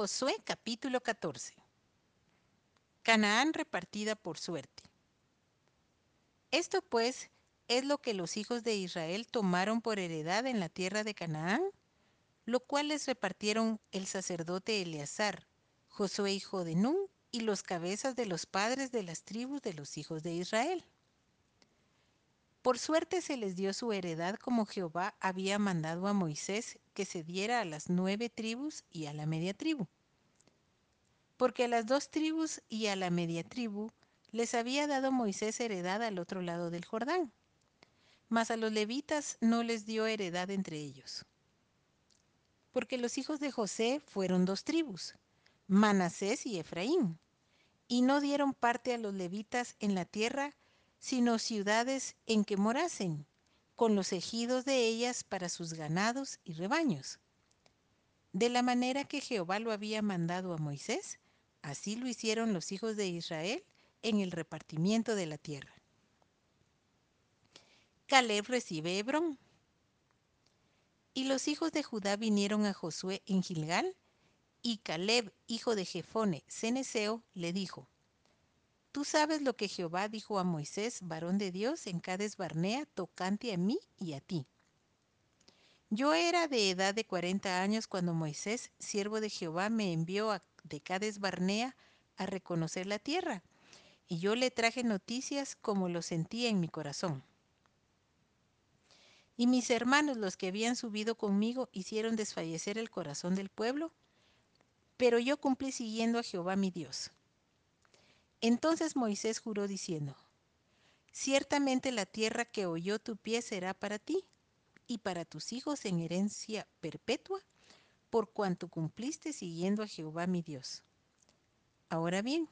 Josué capítulo 14. Canaán repartida por suerte. Esto pues es lo que los hijos de Israel tomaron por heredad en la tierra de Canaán, lo cual les repartieron el sacerdote Eleazar, Josué hijo de Nun, y los cabezas de los padres de las tribus de los hijos de Israel. Por suerte se les dio su heredad como Jehová había mandado a Moisés que se diera a las nueve tribus y a la media tribu. Porque a las dos tribus y a la media tribu les había dado Moisés heredad al otro lado del Jordán, mas a los levitas no les dio heredad entre ellos. Porque los hijos de José fueron dos tribus, Manasés y Efraín, y no dieron parte a los levitas en la tierra, sino ciudades en que morasen, con los ejidos de ellas para sus ganados y rebaños. De la manera que Jehová lo había mandado a Moisés, así lo hicieron los hijos de Israel en el repartimiento de la tierra. Caleb recibe Hebrón. Y los hijos de Judá vinieron a Josué en Gilgal, y Caleb, hijo de Jefone, ceneseo, le dijo, Tú sabes lo que Jehová dijo a Moisés, varón de Dios, en Cades Barnea, tocante a mí y a ti. Yo era de edad de cuarenta años cuando Moisés, siervo de Jehová, me envió de Cades Barnea a reconocer la tierra, y yo le traje noticias como lo sentía en mi corazón. Y mis hermanos, los que habían subido conmigo, hicieron desfallecer el corazón del pueblo, pero yo cumplí siguiendo a Jehová mi Dios. Entonces Moisés juró diciendo, Ciertamente la tierra que oyó tu pie será para ti y para tus hijos en herencia perpetua, por cuanto cumpliste siguiendo a Jehová mi Dios. Ahora bien,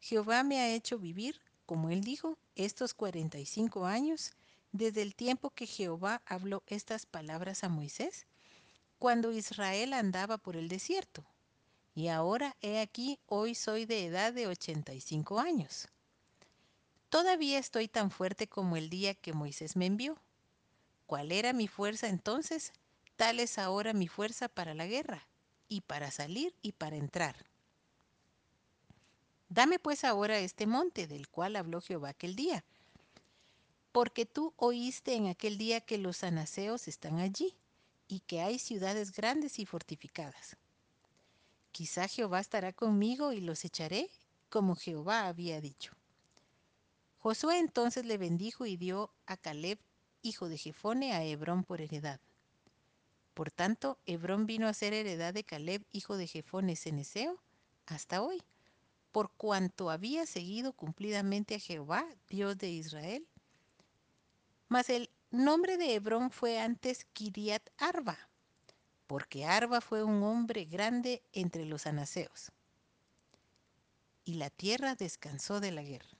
Jehová me ha hecho vivir, como él dijo, estos cuarenta y cinco años, desde el tiempo que Jehová habló estas palabras a Moisés, cuando Israel andaba por el desierto y ahora he aquí, hoy soy de edad de 85 años. Todavía estoy tan fuerte como el día que Moisés me envió. ¿Cuál era mi fuerza entonces? Tal es ahora mi fuerza para la guerra, y para salir y para entrar. Dame pues ahora este monte del cual habló Jehová aquel día, porque tú oíste en aquel día que los anaseos están allí, y que hay ciudades grandes y fortificadas. Quizá Jehová estará conmigo y los echaré, como Jehová había dicho. Josué entonces le bendijo y dio a Caleb, hijo de Jefone, a Hebrón por heredad. Por tanto, Hebrón vino a ser heredad de Caleb, hijo de Jefone Ceneseo, hasta hoy, por cuanto había seguido cumplidamente a Jehová, Dios de Israel. Mas el nombre de Hebrón fue antes Kiriat Arba, porque Arba fue un hombre grande entre los anaseos. Y la tierra descansó de la guerra.